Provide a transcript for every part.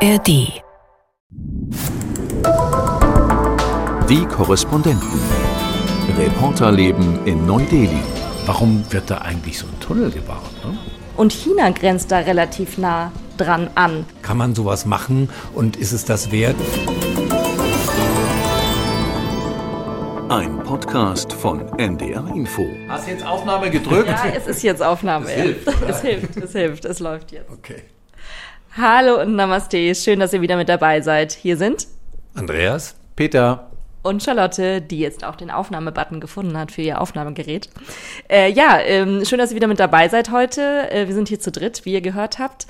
ARD. Die Korrespondenten. Reporterleben in Neu-Delhi. Warum wird da eigentlich so ein Tunnel gebaut? Ne? Und China grenzt da relativ nah dran an. Kann man sowas machen und ist es das wert? Ein Podcast von NDR Info. Hast du jetzt Aufnahme gedrückt? Ja, es ist jetzt Aufnahme. Es hilft, es hilft, es hilft, es läuft jetzt. Okay. Hallo und Namaste, schön, dass ihr wieder mit dabei seid. Hier sind Andreas? Peter? und Charlotte, die jetzt auch den Aufnahmebutton gefunden hat für ihr Aufnahmegerät. Äh, ja, ähm, schön, dass ihr wieder mit dabei seid heute. Äh, wir sind hier zu dritt, wie ihr gehört habt.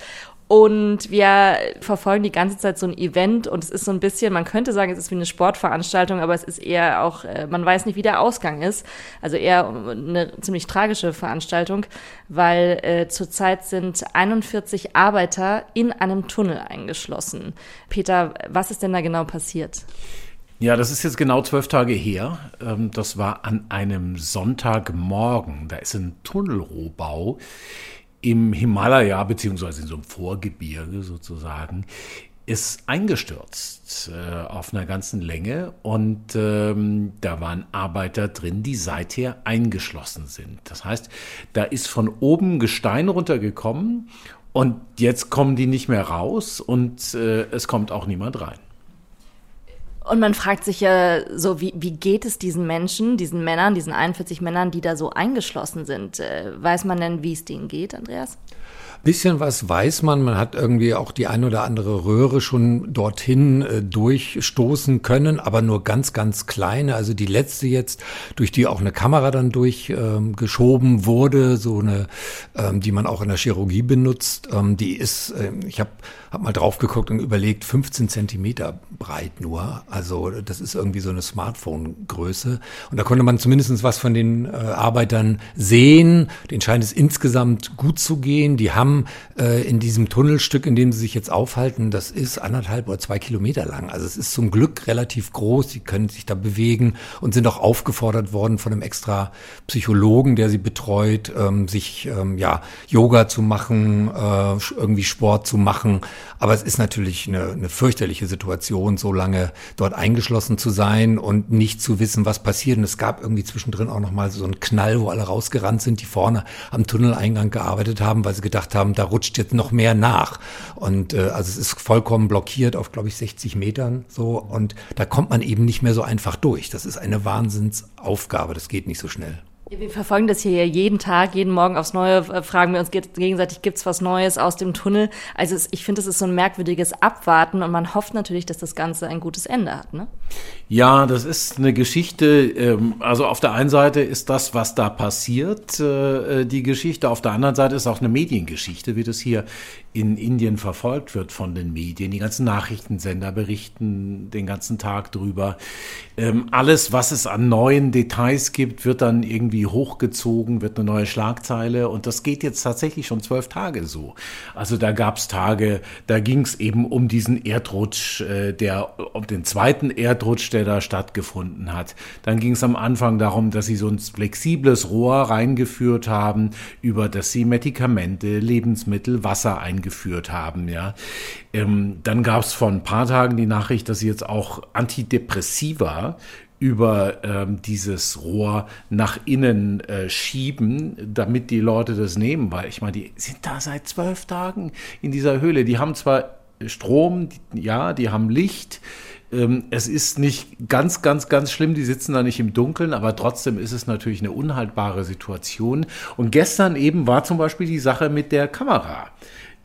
Und wir verfolgen die ganze Zeit so ein Event und es ist so ein bisschen, man könnte sagen, es ist wie eine Sportveranstaltung, aber es ist eher auch, äh, man weiß nicht, wie der Ausgang ist. Also eher eine ziemlich tragische Veranstaltung, weil äh, zurzeit sind 41 Arbeiter in einem Tunnel eingeschlossen. Peter, was ist denn da genau passiert? Ja, das ist jetzt genau zwölf Tage her. Ähm, Das war an einem Sonntagmorgen. Da ist ein Tunnelrohbau im Himalaya, beziehungsweise in so einem Vorgebirge sozusagen, ist eingestürzt äh, auf einer ganzen Länge und ähm, da waren Arbeiter drin, die seither eingeschlossen sind. Das heißt, da ist von oben Gestein runtergekommen und jetzt kommen die nicht mehr raus und äh, es kommt auch niemand rein. Und man fragt sich ja so, wie, wie geht es diesen Menschen, diesen Männern, diesen 41 Männern, die da so eingeschlossen sind? Äh, weiß man denn, wie es denen geht, Andreas? Bisschen was weiß man. Man hat irgendwie auch die ein oder andere Röhre schon dorthin äh, durchstoßen können, aber nur ganz, ganz kleine. Also die letzte jetzt, durch die auch eine Kamera dann durchgeschoben ähm, wurde, so eine, ähm, die man auch in der Chirurgie benutzt, ähm, die ist, ähm, ich habe hab mal drauf geguckt und überlegt, 15 Zentimeter breit nur. Also das ist irgendwie so eine Smartphone-Größe. Und da konnte man zumindest was von den äh, Arbeitern sehen. Den scheint es insgesamt gut zu gehen. Die haben äh, in diesem Tunnelstück, in dem sie sich jetzt aufhalten, das ist anderthalb oder zwei Kilometer lang. Also es ist zum Glück relativ groß. Die können sich da bewegen und sind auch aufgefordert worden von einem extra Psychologen, der sie betreut, ähm, sich ähm, ja Yoga zu machen, äh, irgendwie Sport zu machen. Aber es ist natürlich eine, eine fürchterliche Situation, so lange dort eingeschlossen zu sein und nicht zu wissen, was passiert. Und es gab irgendwie zwischendrin auch noch mal so einen Knall, wo alle rausgerannt sind, die vorne am Tunneleingang gearbeitet haben, weil sie gedacht haben, da rutscht jetzt noch mehr nach. Und äh, also es ist vollkommen blockiert auf, glaube ich, 60 Metern so. Und da kommt man eben nicht mehr so einfach durch. Das ist eine Wahnsinnsaufgabe. Das geht nicht so schnell. Wir verfolgen das hier ja jeden Tag, jeden Morgen aufs Neue, äh, fragen wir uns ge- gegenseitig, gibt's was Neues aus dem Tunnel? Also es, ich finde, es ist so ein merkwürdiges Abwarten und man hofft natürlich, dass das Ganze ein gutes Ende hat. Ne? Ja, das ist eine Geschichte. ähm, Also auf der einen Seite ist das, was da passiert, äh, die Geschichte. Auf der anderen Seite ist auch eine Mediengeschichte, wie das hier in Indien verfolgt wird von den Medien. Die ganzen Nachrichtensender berichten den ganzen Tag drüber. Ähm, Alles, was es an neuen Details gibt, wird dann irgendwie hochgezogen, wird eine neue Schlagzeile. Und das geht jetzt tatsächlich schon zwölf Tage so. Also da gab es Tage, da ging es eben um diesen Erdrutsch, äh, der um den zweiten Erdrutsch, der da stattgefunden hat. Dann ging es am Anfang darum, dass sie so ein flexibles Rohr reingeführt haben, über das sie Medikamente, Lebensmittel, Wasser eingeführt haben. Ja, ähm, dann gab es vor ein paar Tagen die Nachricht, dass sie jetzt auch Antidepressiva über ähm, dieses Rohr nach innen äh, schieben, damit die Leute das nehmen, weil ich meine, die sind da seit zwölf Tagen in dieser Höhle. Die haben zwar Strom, die, ja, die haben Licht. Ähm, es ist nicht ganz, ganz, ganz schlimm, die sitzen da nicht im Dunkeln, aber trotzdem ist es natürlich eine unhaltbare Situation. Und gestern eben war zum Beispiel die Sache mit der Kamera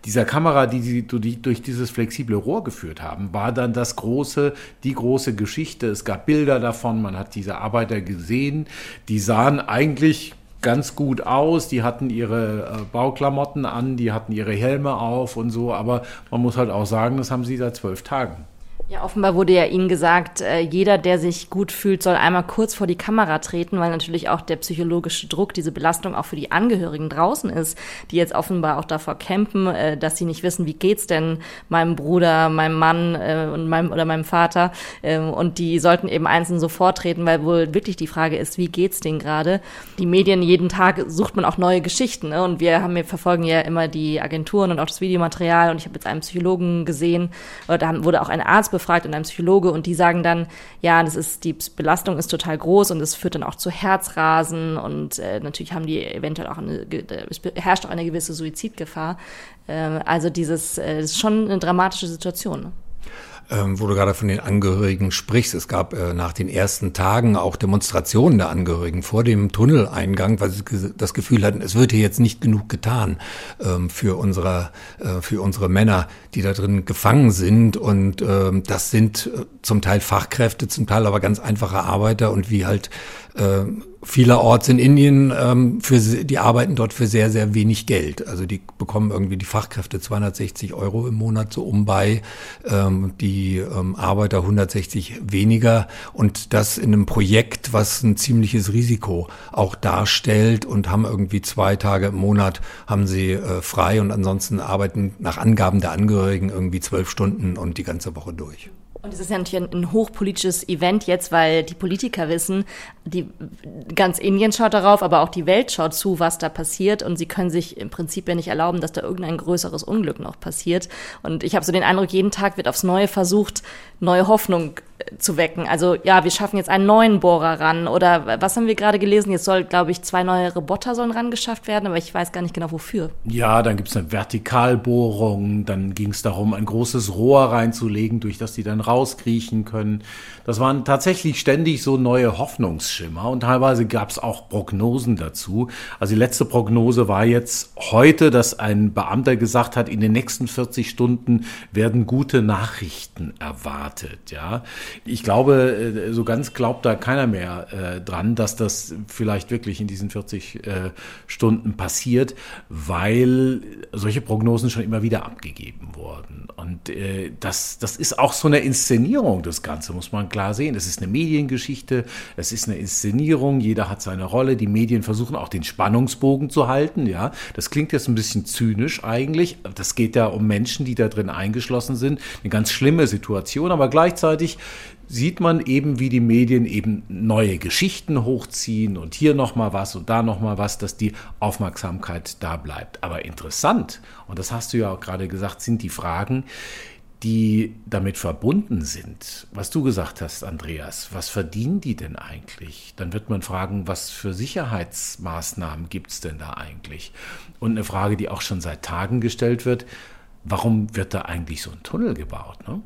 dieser Kamera, die sie durch, dieses flexible Rohr geführt haben, war dann das große, die große Geschichte. Es gab Bilder davon, man hat diese Arbeiter gesehen, die sahen eigentlich ganz gut aus, die hatten ihre äh, Bauklamotten an, die hatten ihre Helme auf und so, aber man muss halt auch sagen, das haben sie seit zwölf Tagen. Ja, offenbar wurde ja Ihnen gesagt, äh, jeder, der sich gut fühlt, soll einmal kurz vor die Kamera treten, weil natürlich auch der psychologische Druck, diese Belastung auch für die Angehörigen draußen ist, die jetzt offenbar auch davor campen, äh, dass sie nicht wissen, wie geht's denn meinem Bruder, meinem Mann äh, und meinem oder meinem Vater. Ähm, und die sollten eben einzeln so vortreten, weil wohl wirklich die Frage ist, wie geht's denen gerade? Die Medien jeden Tag sucht man auch neue Geschichten. Ne? Und wir haben wir verfolgen ja immer die Agenturen und auch das Videomaterial. Und ich habe jetzt einen Psychologen gesehen, oder da wurde auch ein Arzt befragt und ein Psychologe und die sagen dann, ja, das ist, die Belastung ist total groß und es führt dann auch zu Herzrasen und äh, natürlich haben die eventuell auch eine, es herrscht auch eine gewisse Suizidgefahr. Äh, also dieses, äh, ist schon eine dramatische Situation. Ne? Ähm, wo du gerade von den Angehörigen sprichst. Es gab äh, nach den ersten Tagen auch Demonstrationen der Angehörigen vor dem Tunneleingang, weil sie das Gefühl hatten, es wird hier jetzt nicht genug getan ähm, für unsere äh, für unsere Männer, die da drin gefangen sind. Und ähm, das sind äh, zum Teil Fachkräfte, zum Teil aber ganz einfache Arbeiter und wie halt äh, vielerorts in Indien, ähm, für, die arbeiten dort für sehr, sehr wenig Geld. Also die bekommen irgendwie die Fachkräfte 260 Euro im Monat so um bei, ähm, die ähm, Arbeiter 160 weniger und das in einem Projekt, was ein ziemliches Risiko auch darstellt und haben irgendwie zwei Tage im Monat haben sie äh, frei und ansonsten arbeiten nach Angaben der Angehörigen irgendwie zwölf Stunden und die ganze Woche durch. Und es ist ja natürlich ein, hochpolitisches Event jetzt, weil die Politiker wissen, die ganz Indien schaut darauf, aber auch die Welt schaut zu, was da passiert. Und sie können sich im Prinzip ja nicht erlauben, dass da irgendein größeres Unglück noch passiert. Und ich habe so den Eindruck, jeden Tag wird aufs Neue versucht, neue Hoffnung zu wecken. Also ja, wir schaffen jetzt einen neuen Bohrer ran oder was haben wir gerade gelesen? Jetzt soll, glaube ich, zwei neue Roboter sollen rangeschafft werden, aber ich weiß gar nicht genau wofür. Ja, dann gibt es eine Vertikalbohrung, dann ging es darum, ein großes Rohr reinzulegen, durch das die dann rauskriechen können. Das waren tatsächlich ständig so neue Hoffnungsschimmer und teilweise gab es auch Prognosen dazu. Also die letzte Prognose war jetzt heute, dass ein Beamter gesagt hat, in den nächsten 40 Stunden werden gute Nachrichten erwartet. Ja, ich glaube, äh, so ganz glaubt da keiner mehr äh, dran, dass das vielleicht wirklich in diesen 40 äh, Stunden passiert, weil solche Prognosen schon immer wieder abgegeben wurden. Und äh, das, das ist auch so eine Inszenierung, das Ganze, muss man klar sehen. Es ist eine Mediengeschichte, es ist eine Inszenierung, jeder hat seine Rolle. Die Medien versuchen auch den Spannungsbogen zu halten. Ja, Das klingt jetzt ein bisschen zynisch eigentlich. Das geht ja um Menschen, die da drin eingeschlossen sind. Eine ganz schlimme Situation, aber gleichzeitig sieht man eben, wie die Medien eben neue Geschichten hochziehen und hier nochmal was und da nochmal was, dass die Aufmerksamkeit da bleibt. Aber interessant, und das hast du ja auch gerade gesagt, sind die Fragen, die damit verbunden sind. Was du gesagt hast, Andreas, was verdienen die denn eigentlich? Dann wird man fragen, was für Sicherheitsmaßnahmen gibt es denn da eigentlich? Und eine Frage, die auch schon seit Tagen gestellt wird, warum wird da eigentlich so ein Tunnel gebaut? Ne?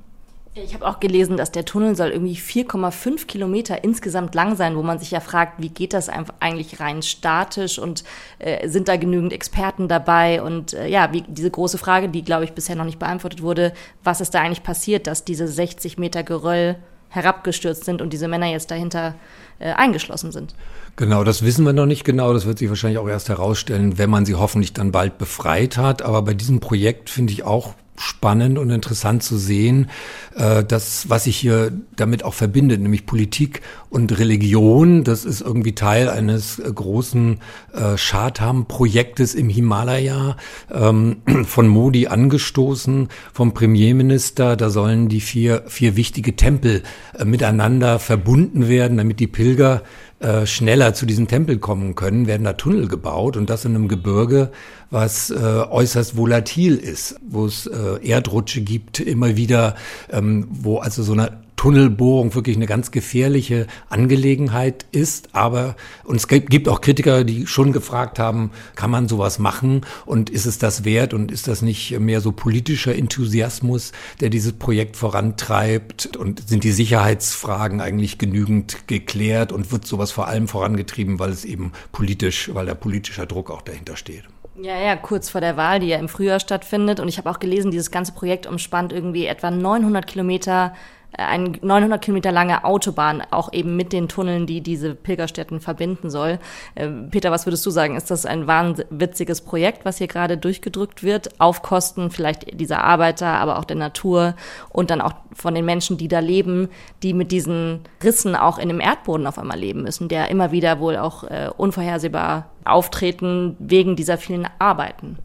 Ich habe auch gelesen, dass der Tunnel soll irgendwie 4,5 Kilometer insgesamt lang sein, wo man sich ja fragt, wie geht das eigentlich rein statisch und äh, sind da genügend Experten dabei? Und äh, ja, wie diese große Frage, die, glaube ich, bisher noch nicht beantwortet wurde, was ist da eigentlich passiert, dass diese 60 Meter Geröll herabgestürzt sind und diese Männer jetzt dahinter äh, eingeschlossen sind? Genau, das wissen wir noch nicht genau. Das wird sich wahrscheinlich auch erst herausstellen, wenn man sie hoffentlich dann bald befreit hat. Aber bei diesem Projekt finde ich auch spannend und interessant zu sehen, äh, das, was sich hier damit auch verbindet, nämlich Politik und Religion. Das ist irgendwie Teil eines äh, großen äh, Chatham-Projektes im Himalaya, ähm, von Modi angestoßen, vom Premierminister. Da sollen die vier, vier wichtige Tempel äh, miteinander verbunden werden, damit die Pilger äh, schneller zu diesem Tempel kommen können, werden da Tunnel gebaut und das in einem Gebirge, was äh, äußerst volatil ist, wo es äh, Erdrutsche gibt, immer wieder, ähm, wo also so eine Tunnelbohrung wirklich eine ganz gefährliche Angelegenheit ist. Aber und es gibt auch Kritiker, die schon gefragt haben, kann man sowas machen und ist es das wert und ist das nicht mehr so politischer Enthusiasmus, der dieses Projekt vorantreibt und sind die Sicherheitsfragen eigentlich genügend geklärt und wird sowas vor allem vorangetrieben, weil es eben politisch, weil der politischer Druck auch dahinter steht. Ja, ja, kurz vor der Wahl, die ja im Frühjahr stattfindet. Und ich habe auch gelesen, dieses ganze Projekt umspannt irgendwie etwa 900 Kilometer eine 900 Kilometer lange Autobahn, auch eben mit den Tunneln, die diese Pilgerstätten verbinden soll. Äh, Peter, was würdest du sagen? Ist das ein wahnwitziges Projekt, was hier gerade durchgedrückt wird, auf Kosten vielleicht dieser Arbeiter, aber auch der Natur und dann auch von den Menschen, die da leben, die mit diesen Rissen auch in dem Erdboden auf einmal leben müssen, der immer wieder wohl auch äh, unvorhersehbar auftreten wegen dieser vielen Arbeiten?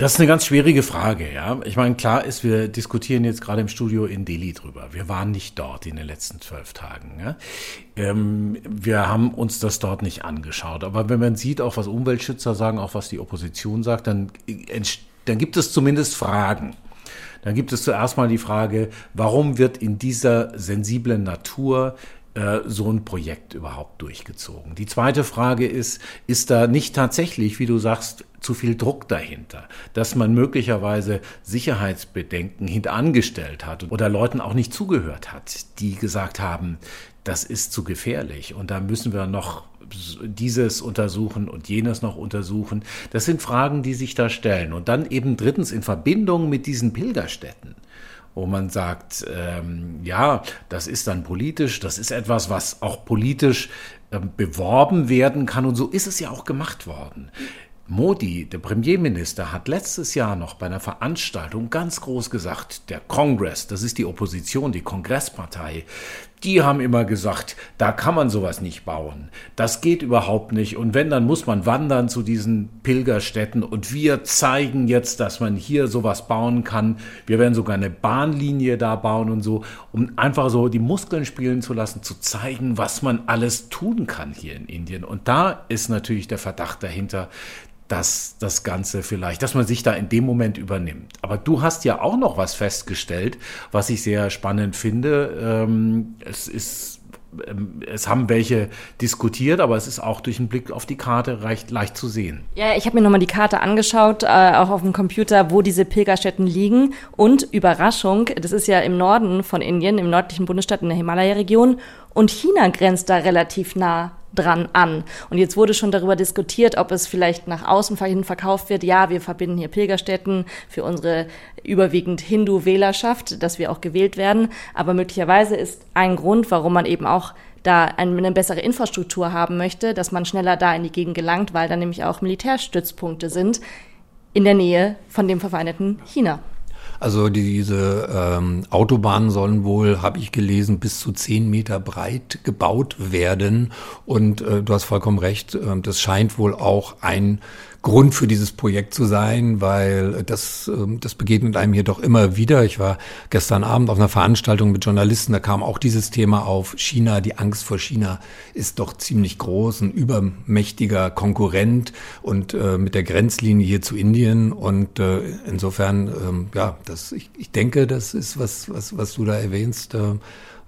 Das ist eine ganz schwierige Frage, ja. Ich meine, klar ist, wir diskutieren jetzt gerade im Studio in Delhi drüber. Wir waren nicht dort in den letzten zwölf Tagen. Ja? Ähm, wir haben uns das dort nicht angeschaut. Aber wenn man sieht, auch was Umweltschützer sagen, auch was die Opposition sagt, dann, dann gibt es zumindest Fragen. Dann gibt es zuerst mal die Frage, warum wird in dieser sensiblen Natur so ein Projekt überhaupt durchgezogen? Die zweite Frage ist, ist da nicht tatsächlich, wie du sagst, zu viel Druck dahinter, dass man möglicherweise Sicherheitsbedenken hintangestellt hat oder Leuten auch nicht zugehört hat, die gesagt haben, das ist zu gefährlich und da müssen wir noch dieses untersuchen und jenes noch untersuchen. Das sind Fragen, die sich da stellen. Und dann eben drittens in Verbindung mit diesen Pilgerstätten wo man sagt, ähm, ja, das ist dann politisch, das ist etwas, was auch politisch ähm, beworben werden kann und so ist es ja auch gemacht worden. Modi, der Premierminister, hat letztes Jahr noch bei einer Veranstaltung ganz groß gesagt, der Kongress, das ist die Opposition, die Kongresspartei, die haben immer gesagt, da kann man sowas nicht bauen. Das geht überhaupt nicht. Und wenn, dann muss man wandern zu diesen Pilgerstätten. Und wir zeigen jetzt, dass man hier sowas bauen kann. Wir werden sogar eine Bahnlinie da bauen und so, um einfach so die Muskeln spielen zu lassen, zu zeigen, was man alles tun kann hier in Indien. Und da ist natürlich der Verdacht dahinter, dass das Ganze vielleicht, dass man sich da in dem Moment übernimmt. Aber du hast ja auch noch was festgestellt, was ich sehr spannend finde. Ähm, es ist ähm, es haben welche diskutiert, aber es ist auch durch einen Blick auf die Karte recht leicht zu sehen. Ja, ich habe mir nochmal die Karte angeschaut, äh, auch auf dem Computer, wo diese Pilgerstätten liegen. Und Überraschung, das ist ja im Norden von Indien, im nördlichen Bundesstaat in der Himalaya-Region. Und China grenzt da relativ nah dran an. Und jetzt wurde schon darüber diskutiert, ob es vielleicht nach außen hin verkauft wird. Ja, wir verbinden hier Pilgerstätten für unsere überwiegend Hindu-Wählerschaft, dass wir auch gewählt werden. Aber möglicherweise ist ein Grund, warum man eben auch da eine bessere Infrastruktur haben möchte, dass man schneller da in die Gegend gelangt, weil da nämlich auch Militärstützpunkte sind in der Nähe von dem verfeindeten China. Also diese ähm, Autobahnen sollen wohl, habe ich gelesen, bis zu zehn Meter breit gebaut werden. Und äh, du hast vollkommen recht, äh, das scheint wohl auch ein Grund für dieses Projekt zu sein, weil das, ähm, das begegnet einem hier doch immer wieder. Ich war gestern Abend auf einer Veranstaltung mit Journalisten, da kam auch dieses Thema auf. China, die Angst vor China ist doch ziemlich groß, ein übermächtiger Konkurrent und äh, mit der Grenzlinie hier zu Indien. Und äh, insofern, ähm, ja, das, ich, ich denke, das ist was, was, was du da erwähnst, äh,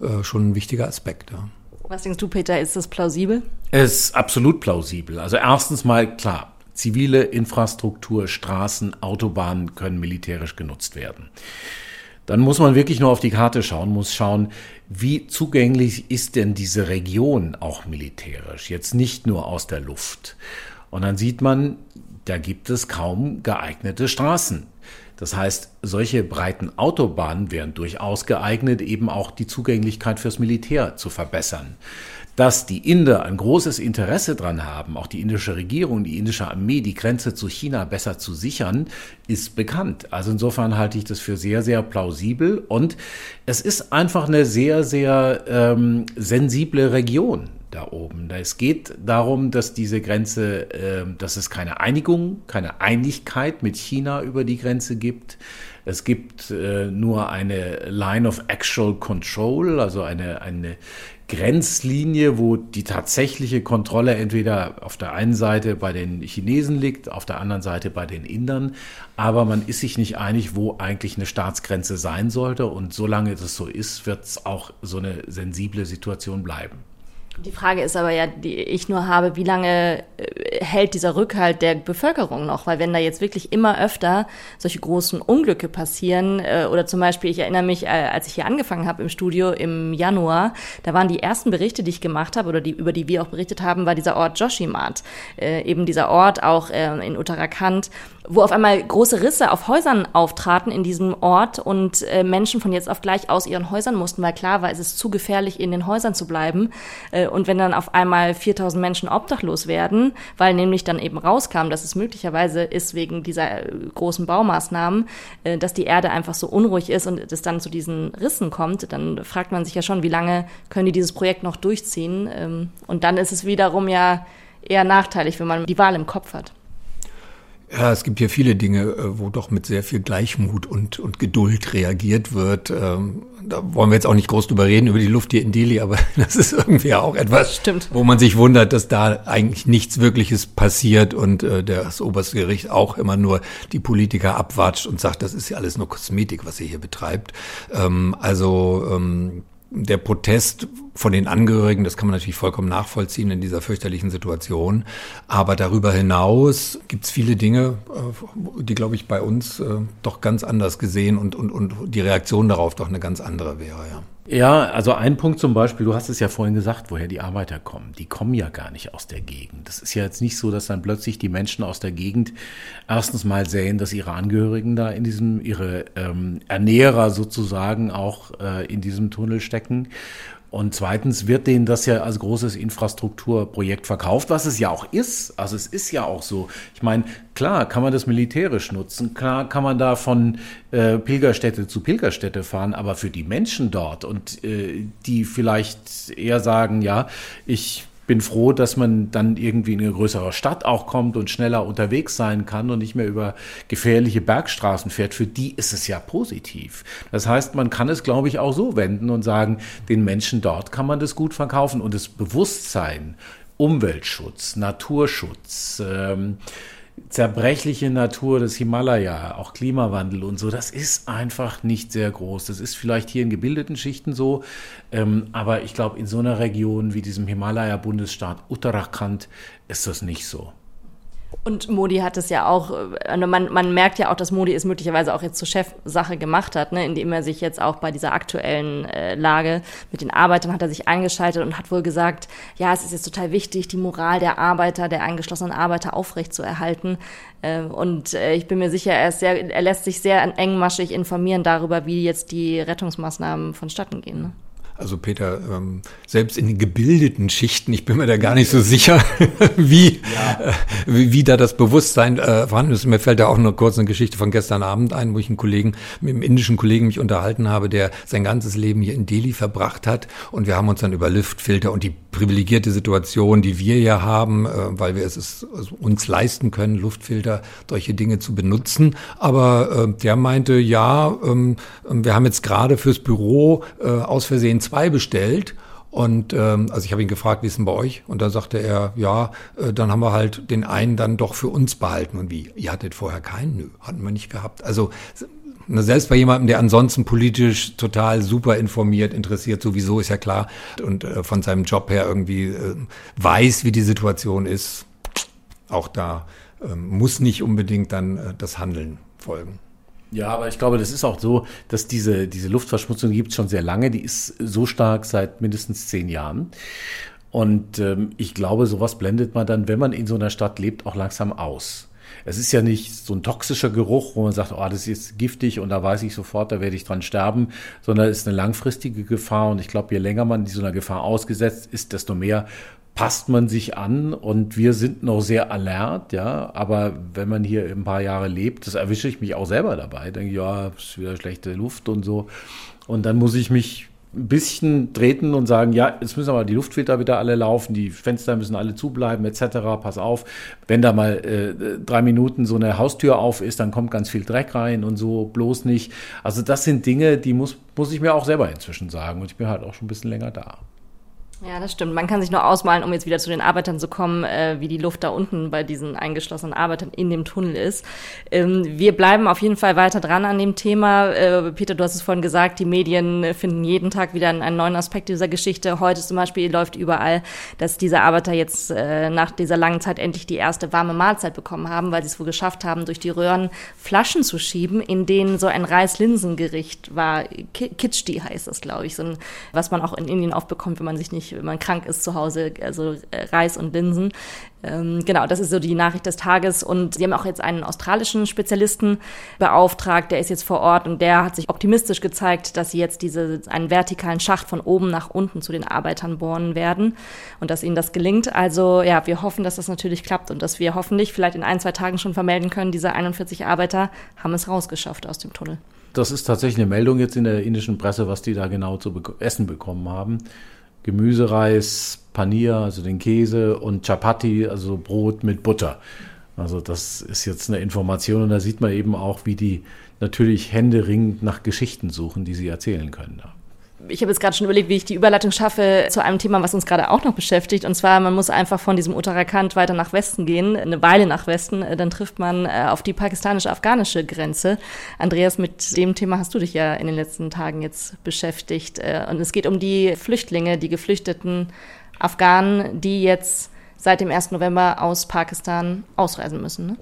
äh schon ein wichtiger Aspekt. Ja. Was denkst du, Peter, ist das plausibel? Es ist absolut plausibel. Also erstens mal klar, Zivile Infrastruktur, Straßen, Autobahnen können militärisch genutzt werden. Dann muss man wirklich nur auf die Karte schauen, muss schauen, wie zugänglich ist denn diese Region auch militärisch, jetzt nicht nur aus der Luft. Und dann sieht man, da gibt es kaum geeignete Straßen. Das heißt, solche breiten Autobahnen wären durchaus geeignet, eben auch die Zugänglichkeit fürs Militär zu verbessern. Dass die Inder ein großes Interesse daran haben, auch die indische Regierung, die indische Armee, die Grenze zu China besser zu sichern, ist bekannt. Also insofern halte ich das für sehr, sehr plausibel und es ist einfach eine sehr, sehr ähm, sensible Region da oben. Es geht darum, dass diese Grenze, äh, dass es keine Einigung, keine Einigkeit mit China über die Grenze gibt. Es gibt äh, nur eine Line of Actual Control, also eine, eine Grenzlinie, wo die tatsächliche Kontrolle entweder auf der einen Seite bei den Chinesen liegt, auf der anderen Seite bei den Indern. Aber man ist sich nicht einig, wo eigentlich eine Staatsgrenze sein sollte. Und solange das so ist, wird es auch so eine sensible Situation bleiben. Die Frage ist aber ja, die ich nur habe, wie lange äh, hält dieser Rückhalt der Bevölkerung noch? Weil wenn da jetzt wirklich immer öfter solche großen Unglücke passieren, äh, oder zum Beispiel, ich erinnere mich, äh, als ich hier angefangen habe im Studio im Januar, da waren die ersten Berichte, die ich gemacht habe, oder die, über die wir auch berichtet haben, war dieser Ort Joshimat. Eben dieser Ort auch in Uttarakhand, wo auf einmal große Risse auf Häusern auftraten in diesem Ort und Menschen von jetzt auf gleich aus ihren Häusern mussten, weil klar war, es ist zu gefährlich, in den Häusern zu bleiben. Und wenn dann auf einmal 4000 Menschen obdachlos werden, weil nämlich dann eben rauskam, dass es möglicherweise ist wegen dieser äh, großen Baumaßnahmen, äh, dass die Erde einfach so unruhig ist und es dann zu diesen Rissen kommt, dann fragt man sich ja schon, wie lange können die dieses Projekt noch durchziehen? Ähm, und dann ist es wiederum ja eher nachteilig, wenn man die Wahl im Kopf hat. Ja, es gibt hier viele Dinge, äh, wo doch mit sehr viel Gleichmut und, und Geduld reagiert wird. Ähm, da wollen wir jetzt auch nicht groß drüber reden, über die Luft hier in Delhi, aber das ist irgendwie auch etwas, Stimmt. wo man sich wundert, dass da eigentlich nichts Wirkliches passiert und äh, das oberste Gericht auch immer nur die Politiker abwatscht und sagt, das ist ja alles nur Kosmetik, was ihr hier betreibt. Ähm, also ähm, der Protest von den Angehörigen, das kann man natürlich vollkommen nachvollziehen in dieser fürchterlichen Situation. Aber darüber hinaus gibt es viele Dinge, äh, die, glaube ich, bei uns äh, doch ganz anders gesehen und, und, und die Reaktion darauf doch eine ganz andere wäre, ja. Ja, also ein Punkt zum Beispiel, du hast es ja vorhin gesagt, woher die Arbeiter kommen. Die kommen ja gar nicht aus der Gegend. Das ist ja jetzt nicht so, dass dann plötzlich die Menschen aus der Gegend erstens mal sehen, dass ihre Angehörigen da in diesem, ihre ähm, Ernährer sozusagen auch äh, in diesem Tunnel stecken und zweitens wird denen das ja als großes Infrastrukturprojekt verkauft, was es ja auch ist. Also es ist ja auch so. Ich meine, klar kann man das militärisch nutzen, klar kann man da von äh, Pilgerstätte zu Pilgerstätte fahren, aber für die Menschen dort und äh, die vielleicht eher sagen, ja, ich bin froh, dass man dann irgendwie in eine größere Stadt auch kommt und schneller unterwegs sein kann und nicht mehr über gefährliche Bergstraßen fährt. Für die ist es ja positiv. Das heißt, man kann es, glaube ich, auch so wenden und sagen, den Menschen dort kann man das gut verkaufen und das Bewusstsein, Umweltschutz, Naturschutz, ähm, zerbrechliche Natur des Himalaya, auch Klimawandel und so, das ist einfach nicht sehr groß. Das ist vielleicht hier in gebildeten Schichten so, ähm, aber ich glaube, in so einer Region wie diesem Himalaya-Bundesstaat Uttarakhand ist das nicht so. Und Modi hat es ja auch, also man, man merkt ja auch, dass Modi es möglicherweise auch jetzt zur Chefsache gemacht hat, ne, indem er sich jetzt auch bei dieser aktuellen äh, Lage mit den Arbeitern hat er sich eingeschaltet und hat wohl gesagt, ja, es ist jetzt total wichtig, die Moral der Arbeiter, der eingeschlossenen Arbeiter aufrechtzuerhalten. Äh, und äh, ich bin mir sicher, er, ist sehr, er lässt sich sehr engmaschig informieren darüber, wie jetzt die Rettungsmaßnahmen vonstatten gehen. Ne? Also Peter, ähm, selbst in den gebildeten Schichten, ich bin mir da gar nicht so sicher, wie, ja. äh, wie, wie, da das Bewusstsein äh, vorhanden ist. Mir fällt da auch nur kurz eine Geschichte von gestern Abend ein, wo ich einen Kollegen, mit einem indischen Kollegen mich unterhalten habe, der sein ganzes Leben hier in Delhi verbracht hat. Und wir haben uns dann über Lüftfilter und die privilegierte Situation, die wir ja haben, äh, weil wir es, es uns leisten können, Luftfilter, solche Dinge zu benutzen. Aber äh, der meinte, ja, ähm, wir haben jetzt gerade fürs Büro äh, aus Versehen zwei bestellt. Und ähm, also ich habe ihn gefragt, wie ist denn bei euch? Und da sagte er, ja, äh, dann haben wir halt den einen dann doch für uns behalten. Und wie? Ihr hattet vorher keinen? Nö, hatten wir nicht gehabt. Also selbst bei jemandem, der ansonsten politisch total super informiert, interessiert, sowieso ist ja klar und äh, von seinem Job her irgendwie äh, weiß, wie die Situation ist, auch da äh, muss nicht unbedingt dann äh, das Handeln folgen. Ja, aber ich glaube, das ist auch so, dass diese, diese Luftverschmutzung gibt schon sehr lange. Die ist so stark seit mindestens zehn Jahren. Und ähm, ich glaube, sowas blendet man dann, wenn man in so einer Stadt lebt, auch langsam aus. Es ist ja nicht so ein toxischer Geruch, wo man sagt, oh, das ist giftig und da weiß ich sofort, da werde ich dran sterben, sondern es ist eine langfristige Gefahr. Und ich glaube, je länger man so einer Gefahr ausgesetzt ist, desto mehr passt man sich an und wir sind noch sehr alert, ja, aber wenn man hier ein paar Jahre lebt, das erwische ich mich auch selber dabei, denke ich, ja, ist wieder schlechte Luft und so und dann muss ich mich ein bisschen treten und sagen, ja, jetzt müssen aber die Luftfilter wieder alle laufen, die Fenster müssen alle zubleiben, etc. Pass auf, wenn da mal äh, drei Minuten so eine Haustür auf ist, dann kommt ganz viel Dreck rein und so, bloß nicht. Also das sind Dinge, die muss, muss ich mir auch selber inzwischen sagen und ich bin halt auch schon ein bisschen länger da. Ja, das stimmt. Man kann sich nur ausmalen, um jetzt wieder zu den Arbeitern zu kommen, äh, wie die Luft da unten bei diesen eingeschlossenen Arbeitern in dem Tunnel ist. Ähm, wir bleiben auf jeden Fall weiter dran an dem Thema. Äh, Peter, du hast es vorhin gesagt, die Medien finden jeden Tag wieder einen, neuen Aspekt dieser Geschichte. Heute zum Beispiel läuft überall, dass diese Arbeiter jetzt äh, nach dieser langen Zeit endlich die erste warme Mahlzeit bekommen haben, weil sie es wohl geschafft haben, durch die Röhren Flaschen zu schieben, in denen so ein Reis-Linsengericht war. Kitschdi heißt das, glaube ich, so ein, was man auch in Indien oft bekommt, wenn man sich nicht wenn man krank ist zu Hause, also äh, Reis und Linsen. Ähm, genau, das ist so die Nachricht des Tages. Und sie haben auch jetzt einen australischen Spezialisten beauftragt, der ist jetzt vor Ort und der hat sich optimistisch gezeigt, dass sie jetzt diese, einen vertikalen Schacht von oben nach unten zu den Arbeitern bohren werden und dass ihnen das gelingt. Also ja, wir hoffen, dass das natürlich klappt und dass wir hoffentlich vielleicht in ein, zwei Tagen schon vermelden können, diese 41 Arbeiter haben es rausgeschafft aus dem Tunnel. Das ist tatsächlich eine Meldung jetzt in der indischen Presse, was die da genau zu essen bekommen haben. Gemüsereis, Panier, also den Käse und Chapati, also Brot mit Butter. Also das ist jetzt eine Information und da sieht man eben auch, wie die natürlich händeringend nach Geschichten suchen, die sie erzählen können. Ich habe jetzt gerade schon überlegt, wie ich die Überleitung schaffe zu einem Thema, was uns gerade auch noch beschäftigt. Und zwar, man muss einfach von diesem Uttarakhand weiter nach Westen gehen, eine Weile nach Westen. Dann trifft man äh, auf die pakistanisch-afghanische Grenze. Andreas, mit dem Thema hast du dich ja in den letzten Tagen jetzt beschäftigt. Äh, und es geht um die Flüchtlinge, die geflüchteten Afghanen, die jetzt seit dem 1. November aus Pakistan ausreisen müssen. Ne?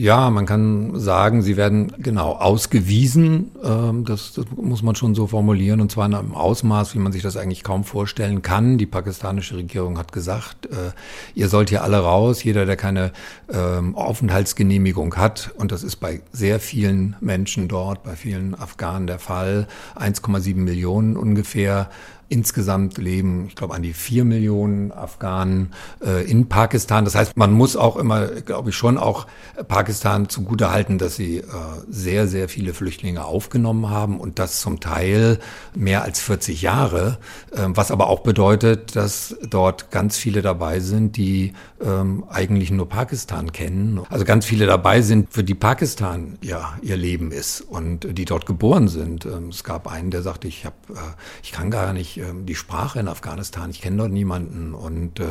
Ja, man kann sagen, sie werden genau ausgewiesen. Ähm, das, das, muss man schon so formulieren und zwar in einem Ausmaß, wie man sich das eigentlich kaum vorstellen kann. Die pakistanische Regierung hat gesagt, äh, ihr sollt hier alle raus, jeder, der keine ähm, Aufenthaltsgenehmigung hat. Und das ist bei sehr vielen Menschen dort, bei vielen Afghanen der Fall. 1,7 Millionen ungefähr Insgesamt leben, ich glaube, an die vier Millionen Afghanen äh, in Pakistan. Das heißt, man muss auch immer, glaube ich, schon auch Pakistan zugute halten, dass sie äh, sehr, sehr viele Flüchtlinge aufgenommen haben und das zum Teil mehr als 40 Jahre, äh, was aber auch bedeutet, dass dort ganz viele dabei sind, die ähm, eigentlich nur Pakistan kennen. Also ganz viele dabei sind, für die Pakistan ja ihr Leben ist und die dort geboren sind. Ähm, es gab einen, der sagte, ich habe, äh, ich kann gar nicht ähm, die Sprache in Afghanistan. Ich kenne dort niemanden und äh,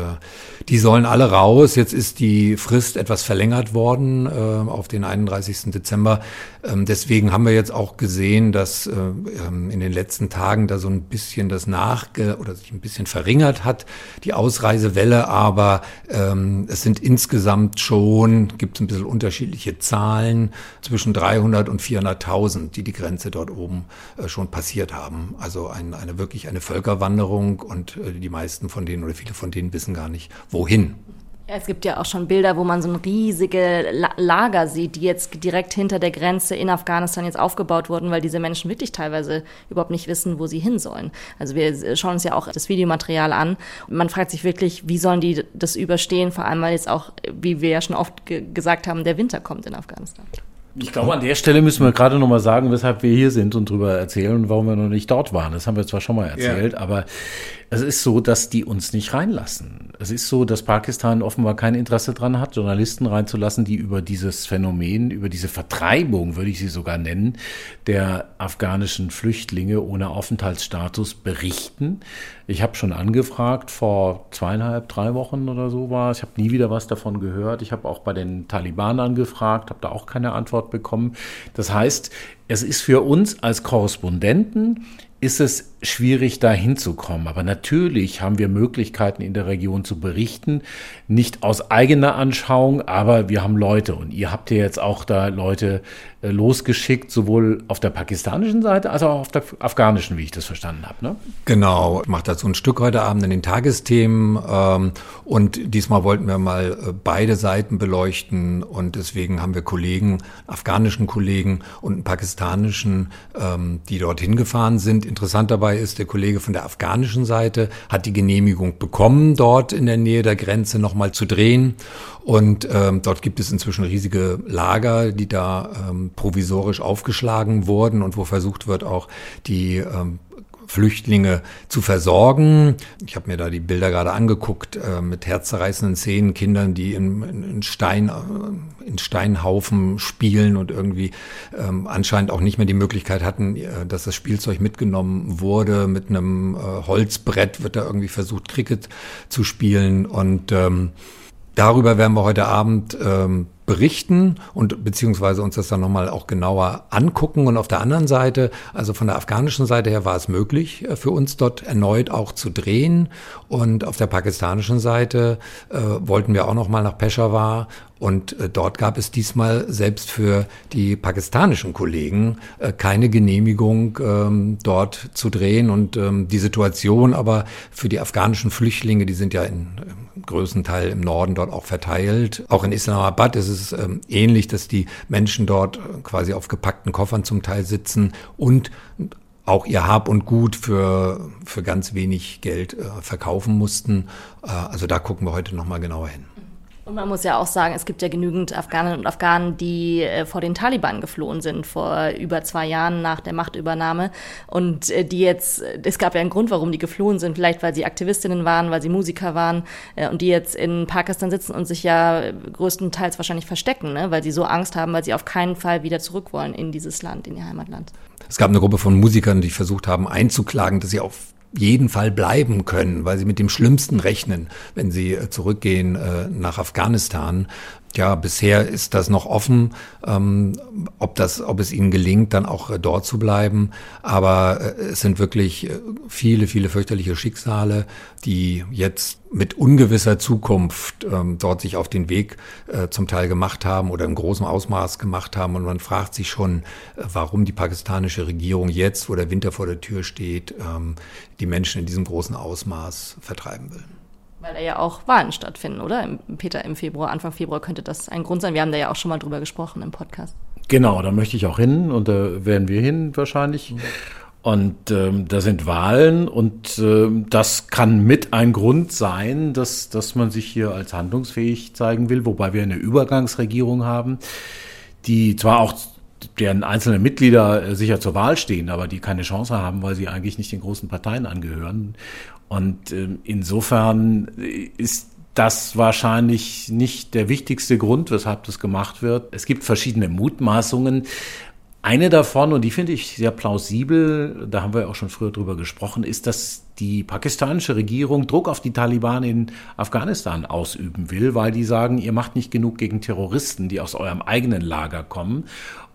die sollen alle raus. Jetzt ist die Frist etwas verlängert worden äh, auf den 31. Dezember. Ähm, deswegen haben wir jetzt auch gesehen, dass äh, ähm, in den letzten Tagen da so ein bisschen das nachge oder sich ein bisschen verringert hat, die Ausreisewelle. Aber ähm, es sind insgesamt schon, gibt es ein bisschen unterschiedliche Zahlen, zwischen 300 und 400.000, die die Grenze dort oben äh, schon passiert haben. Also ein, eine wirklich eine Völker Völkerwanderung und äh, die meisten von denen oder viele von denen wissen gar nicht, wohin. Es gibt ja auch schon Bilder, wo man so ein riesige Lager sieht, die jetzt direkt hinter der Grenze in Afghanistan jetzt aufgebaut wurden, weil diese Menschen wirklich teilweise überhaupt nicht wissen, wo sie hin sollen. Also wir schauen uns ja auch das Videomaterial an und man fragt sich wirklich, wie sollen die das überstehen, vor allem weil jetzt auch, wie wir ja schon oft ge gesagt haben, der Winter kommt in Afghanistan. Ich glaube, an der Stelle müssen wir gerade noch mal sagen, weshalb wir hier sind und drüber erzählen und warum wir noch nicht dort waren. Das haben wir zwar schon mal erzählt, ja. aber es ist so, dass die uns nicht reinlassen. Es ist so, dass Pakistan offenbar kein Interesse daran hat, Journalisten reinzulassen, die über dieses Phänomen, über diese Vertreibung, würde ich sie sogar nennen, der afghanischen Flüchtlinge ohne Aufenthaltsstatus berichten. Ich habe schon angefragt, vor zweieinhalb, drei Wochen oder so war Ich habe nie wieder was davon gehört. Ich habe auch bei den Taliban angefragt, habe da auch keine Antwort bekommen. Das heißt, es ist für uns als Korrespondenten ist es schwierig, da hinzukommen. Aber natürlich haben wir Möglichkeiten in der Region zu berichten. Nicht aus eigener Anschauung, aber wir haben Leute. Und ihr habt ja jetzt auch da Leute äh, losgeschickt, sowohl auf der pakistanischen Seite als auch auf der afghanischen, wie ich das verstanden habe. Ne? Genau, ich mache dazu ein Stück heute Abend in den Tagesthemen. Ähm, und diesmal wollten wir mal äh, beide Seiten beleuchten. Und deswegen haben wir Kollegen, afghanischen Kollegen und einen pakistanischen, ähm, die dorthin gefahren sind Interessant dabei ist, der Kollege von der afghanischen Seite hat die Genehmigung bekommen, dort in der Nähe der Grenze nochmal zu drehen. Und ähm, dort gibt es inzwischen riesige Lager, die da ähm, provisorisch aufgeschlagen wurden und wo versucht wird, auch die ähm, Flüchtlinge zu versorgen. Ich habe mir da die Bilder gerade angeguckt äh, mit herzzerreißenden Szenen, Kindern, die in, in, Stein, äh, in Steinhaufen spielen und irgendwie ähm, anscheinend auch nicht mehr die Möglichkeit hatten, äh, dass das Spielzeug mitgenommen wurde. Mit einem äh, Holzbrett wird da irgendwie versucht, Cricket zu spielen und ähm, Darüber werden wir heute Abend ähm, berichten und beziehungsweise uns das dann nochmal auch genauer angucken. Und auf der anderen Seite, also von der afghanischen Seite her war es möglich äh, für uns dort erneut auch zu drehen. Und auf der pakistanischen Seite äh, wollten wir auch nochmal nach Peshawar und äh, dort gab es diesmal selbst für die pakistanischen Kollegen äh, keine Genehmigung, ähm, dort zu drehen. Und ähm, die Situation aber für die afghanischen Flüchtlinge, die sind ja in äh, größten Teil im Norden dort auch verteilt. Auch in Islamabad ist es ähm, ähnlich, dass die Menschen dort äh, quasi auf gepackten Koffern zum Teil sitzen und auch ihr Hab und Gut für, für ganz wenig Geld äh, verkaufen mussten. Äh, also da gucken wir heute nochmal genauer hin. Und man muss ja auch sagen, es gibt ja genügend Afghaninnen und Afghanen, die äh, vor den Taliban geflohen sind, vor über zwei Jahren nach der Machtübernahme. Und äh, die jetzt, es gab ja einen Grund, warum die geflohen sind. Vielleicht, weil sie Aktivistinnen waren, weil sie Musiker waren äh, und die jetzt in Pakistan sitzen und sich ja größtenteils wahrscheinlich verstecken, ne? weil sie so Angst haben, weil sie auf keinen Fall wieder zurück wollen in dieses Land, in ihr Heimatland. Es gab eine Gruppe von Musikern, die versucht haben einzuklagen, dass sie auf jeden Fall bleiben können, weil sie mit dem Schlimmsten rechnen, wenn sie äh, zurückgehen äh, nach Afghanistan. Ja, bisher ist das noch offen, ähm, ob das, ob es ihnen gelingt, dann auch äh, dort zu bleiben. Aber äh, es sind wirklich äh, viele, viele fürchterliche Schicksale, die jetzt mit ungewisser Zukunft ähm, dort sich auf den Weg äh, zum Teil gemacht haben oder im großen Ausmaß gemacht haben. Und man fragt sich schon, äh, warum die pakistanische Regierung jetzt, wo der Winter vor der Tür steht, ähm, die Menschen in diesem großen Ausmaß vertreiben will. Weil da ja auch Wahlen stattfinden, oder? Peter, im Februar, Anfang Februar könnte das ein Grund sein. Wir haben da ja auch schon mal drüber gesprochen im Podcast. Genau, da möchte ich auch hin und da werden wir hin wahrscheinlich. Und ähm, da sind Wahlen und äh, das kann mit ein Grund sein, dass, dass man sich hier als handlungsfähig zeigen will, wobei wir eine Übergangsregierung haben, die zwar auch deren einzelne Mitglieder äh, sicher zur Wahl stehen, aber die keine Chance haben, weil sie eigentlich nicht den großen Parteien angehören. Und äh, insofern ist das wahrscheinlich nicht der wichtigste Grund, weshalb das gemacht wird. Es gibt verschiedene Mutmaßungen. Eine davon, und die finde ich sehr plausibel, da haben wir auch schon früher drüber gesprochen, ist, dass die pakistanische Regierung Druck auf die Taliban in Afghanistan ausüben will, weil die sagen, ihr macht nicht genug gegen Terroristen, die aus eurem eigenen Lager kommen.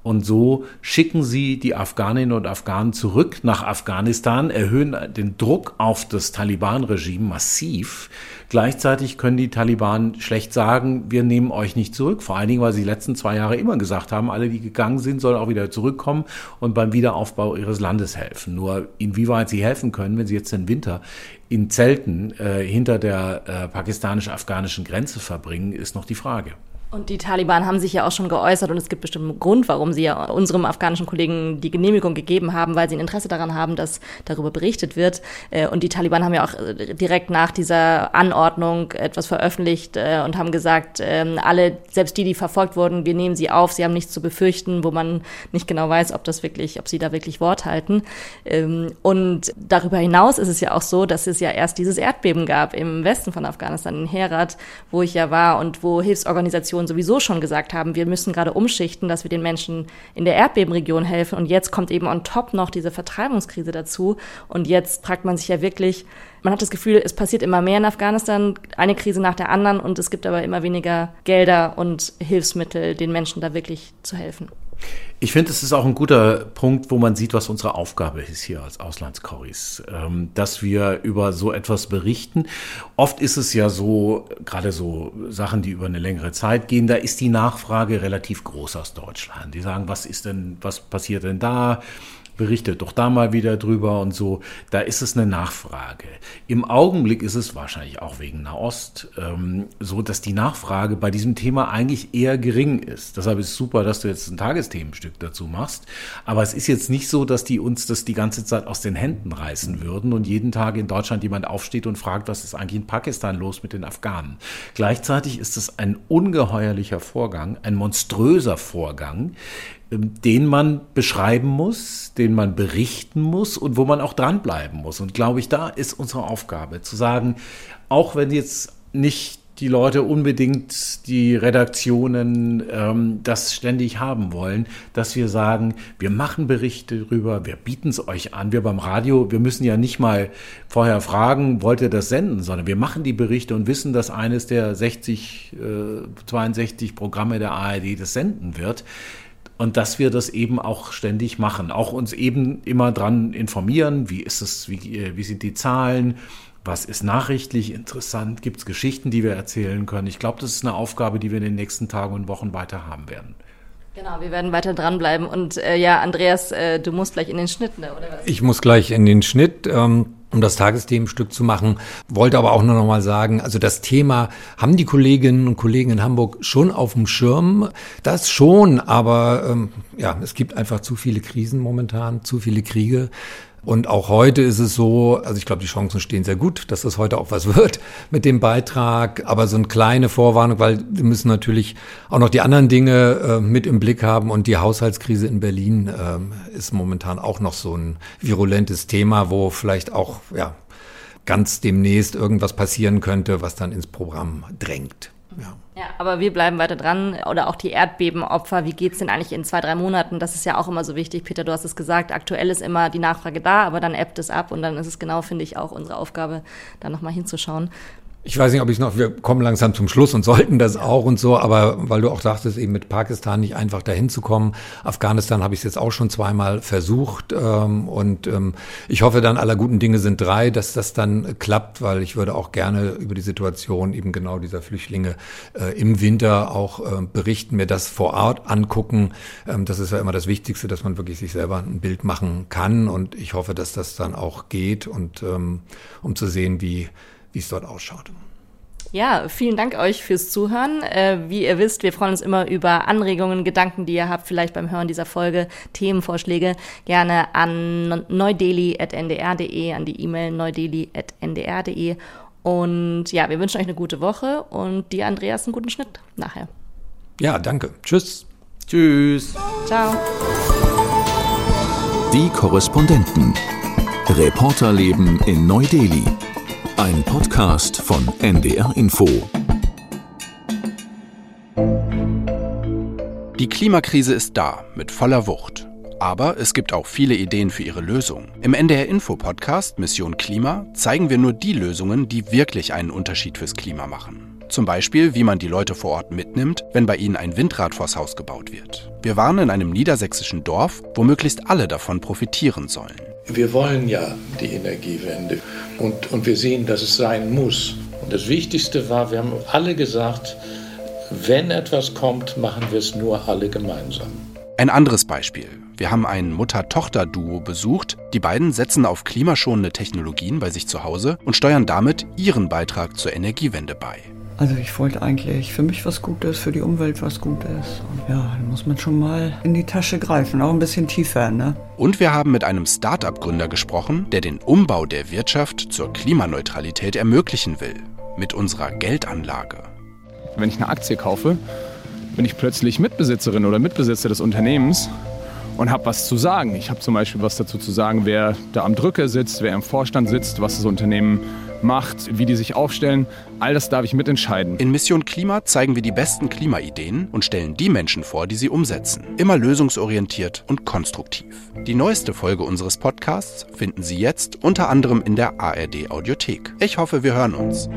Und so schicken sie die Afghaninnen und Afghanen zurück nach Afghanistan, erhöhen den Druck auf das Taliban-Regime massiv. Gleichzeitig können die Taliban schlecht sagen, wir nehmen euch nicht zurück. Vor allen Dingen, weil sie die letzten zwei Jahre immer gesagt haben, alle, die gegangen sind, sollen auch wieder zurückkommen und beim Wiederaufbau ihres Landes helfen. Nur inwieweit sie helfen können, wenn sie jetzt den Winter in Zelten äh, hinter der äh, pakistanisch-afghanischen Grenze verbringen, ist noch die Frage. Und die Taliban haben sich ja auch schon geäußert und es gibt bestimmt einen Grund, warum sie ja unserem afghanischen Kollegen die Genehmigung gegeben haben, weil sie ein Interesse daran haben, dass darüber berichtet wird. Äh, und die Taliban haben ja auch äh, direkt nach dieser Anordnung etwas veröffentlicht äh, und haben gesagt, ähm, alle, selbst die, die verfolgt wurden, wir nehmen sie auf, sie haben nichts zu befürchten, wo man nicht genau weiß, ob das wirklich, ob sie da wirklich Wort halten. Ähm, und darüber hinaus ist es ja auch so, dass es ja erst dieses Erdbeben gab im Westen von Afghanistan, in Herat, wo ich ja war und wo Hilfsorganisationen Organisationen sowieso schon gesagt haben, wir müssen gerade umschichten, dass wir den Menschen in der Erdbebenregion helfen. Und jetzt kommt eben on top noch diese Vertreibungskrise dazu. Und jetzt fragt man sich ja wirklich, man hat das Gefühl, es passiert immer mehr in Afghanistan, eine Krise nach der anderen. Und es gibt aber immer weniger Gelder und Hilfsmittel, den Menschen da wirklich zu helfen. Ich finde, es ist auch ein guter Punkt, wo man sieht, was unsere Aufgabe ist hier als Auslandskoris, ähm, dass wir über so etwas berichten. Oft ist es ja so, gerade so Sachen, die über eine längere Zeit gehen, da ist die Nachfrage relativ groß aus Deutschland. Die sagen, was ist denn, was passiert denn da? Berichtet doch da mal wieder drüber und so. Da ist es eine Nachfrage. Im Augenblick ist es wahrscheinlich auch wegen Nahost ähm, so, dass die Nachfrage bei diesem Thema eigentlich eher gering ist. Deshalb ist es super, dass du jetzt ein Tagesthemenstück dazu machst. Aber es ist jetzt nicht so, dass die uns das die ganze Zeit aus den Händen reißen würden und jeden Tag in Deutschland jemand aufsteht und fragt, was ist eigentlich in Pakistan los mit den Afghanen. Gleichzeitig ist es ein ungeheuerlicher Vorgang, ein monströser Vorgang, den man beschreiben muss, den man berichten muss und wo man auch dranbleiben muss. Und glaube ich, da ist unsere Aufgabe zu sagen, auch wenn jetzt nicht die Leute unbedingt die Redaktionen ähm, das ständig haben wollen, dass wir sagen, wir machen Berichte darüber, wir bieten es euch an. Wir beim Radio, wir müssen ja nicht mal vorher fragen, wollt ihr das senden, sondern wir machen die Berichte und wissen, dass eines der 60, äh, 62 Programme der ARD das senden wird und dass wir das eben auch ständig machen. Auch uns eben immer dran informieren, wie ist es, wie, äh, wie sind die Zahlen, was ist nachrichtlich interessant? Gibt es Geschichten, die wir erzählen können? Ich glaube, das ist eine Aufgabe, die wir in den nächsten Tagen und Wochen weiter haben werden. Genau, wir werden weiter dranbleiben. Und äh, ja, Andreas, äh, du musst gleich in den Schnitt, ne, oder was? Ich muss gleich in den Schnitt. Ähm um das Tagesthemenstück zu machen, wollte aber auch nur noch mal sagen, also das Thema haben die Kolleginnen und Kollegen in Hamburg schon auf dem Schirm, das schon, aber ähm, ja, es gibt einfach zu viele Krisen momentan, zu viele Kriege. Und auch heute ist es so, also ich glaube, die Chancen stehen sehr gut, dass das heute auch was wird mit dem Beitrag. Aber so eine kleine Vorwarnung, weil wir müssen natürlich auch noch die anderen Dinge äh, mit im Blick haben. Und die Haushaltskrise in Berlin äh, ist momentan auch noch so ein virulentes Thema, wo vielleicht auch ja, ganz demnächst irgendwas passieren könnte, was dann ins Programm drängt. Ja. Ja, aber wir bleiben weiter dran. Oder auch die Erdbebenopfer, wie geht's denn eigentlich in zwei, drei Monaten? Das ist ja auch immer so wichtig. Peter, du hast es gesagt, aktuell ist immer die Nachfrage da, aber dann ebbt es ab und dann ist es genau, finde ich, auch unsere Aufgabe, da nochmal hinzuschauen. Ich weiß nicht, ob ich noch, wir kommen langsam zum Schluss und sollten das auch und so, aber weil du auch sagtest, eben mit Pakistan nicht einfach dahin zu kommen. Afghanistan habe ich es jetzt auch schon zweimal versucht ähm, und ähm, ich hoffe dann aller guten Dinge sind drei, dass das dann klappt, weil ich würde auch gerne über die Situation eben genau dieser Flüchtlinge äh, im Winter auch äh, berichten, mir das vor Ort angucken. Ähm, das ist ja immer das Wichtigste, dass man wirklich sich selber ein Bild machen kann und ich hoffe, dass das dann auch geht und ähm, um zu sehen, wie wie es dort ausschaut. Ja, vielen Dank euch fürs Zuhören. Äh, wie ihr wisst, wir freuen uns immer über Anregungen, Gedanken, die ihr habt, vielleicht beim Hören dieser Folge, Themenvorschläge, gerne an neudeli.ndr.de, an die E-Mail neudeli.ndr.de. Und ja, wir wünschen euch eine gute Woche und dir, Andreas, einen guten Schnitt nachher. Ja, danke. Tschüss. Tschüss. Ciao. Die Korrespondenten. Reporterleben in Neu-Delhi. Ein Podcast von NDR Info. Die Klimakrise ist da, mit voller Wucht. Aber es gibt auch viele Ideen für ihre Lösung. Im NDR Info Podcast Mission Klima zeigen wir nur die Lösungen, die wirklich einen Unterschied fürs Klima machen. Zum Beispiel, wie man die Leute vor Ort mitnimmt, wenn bei ihnen ein Windrad vors Haus gebaut wird. Wir waren in einem niedersächsischen Dorf, wo möglichst alle davon profitieren sollen. Wir wollen ja die Energiewende und, und wir sehen, dass es sein muss. Und das Wichtigste war, wir haben alle gesagt, wenn etwas kommt, machen wir es nur alle gemeinsam. Ein anderes Beispiel. Wir haben ein Mutter-Tochter-Duo besucht. Die beiden setzen auf klimaschonende Technologien bei sich zu Hause und steuern damit ihren Beitrag zur Energiewende bei. Also ich wollte eigentlich für mich was Gutes, für die Umwelt was Gutes. Und ja, dann muss man schon mal in die Tasche greifen, auch ein bisschen tiefer, ne? Und wir haben mit einem Start-up-Gründer gesprochen, der den Umbau der Wirtschaft zur Klimaneutralität ermöglichen will. Mit unserer Geldanlage. Wenn ich eine Aktie kaufe, bin ich plötzlich Mitbesitzerin oder Mitbesitzer des Unternehmens und habe was zu sagen. Ich habe zum Beispiel was dazu zu sagen, wer da am Drücker sitzt, wer im Vorstand sitzt, was das Unternehmen macht, wie die sich aufstellen. All das darf ich mitentscheiden. In Mission Klima zeigen wir die besten Klimaideen und stellen die Menschen vor, die sie umsetzen. Immer lösungsorientiert und konstruktiv. Die neueste Folge unseres Podcasts finden Sie jetzt unter anderem in der ARD Audiothek. Ich hoffe, wir hören uns.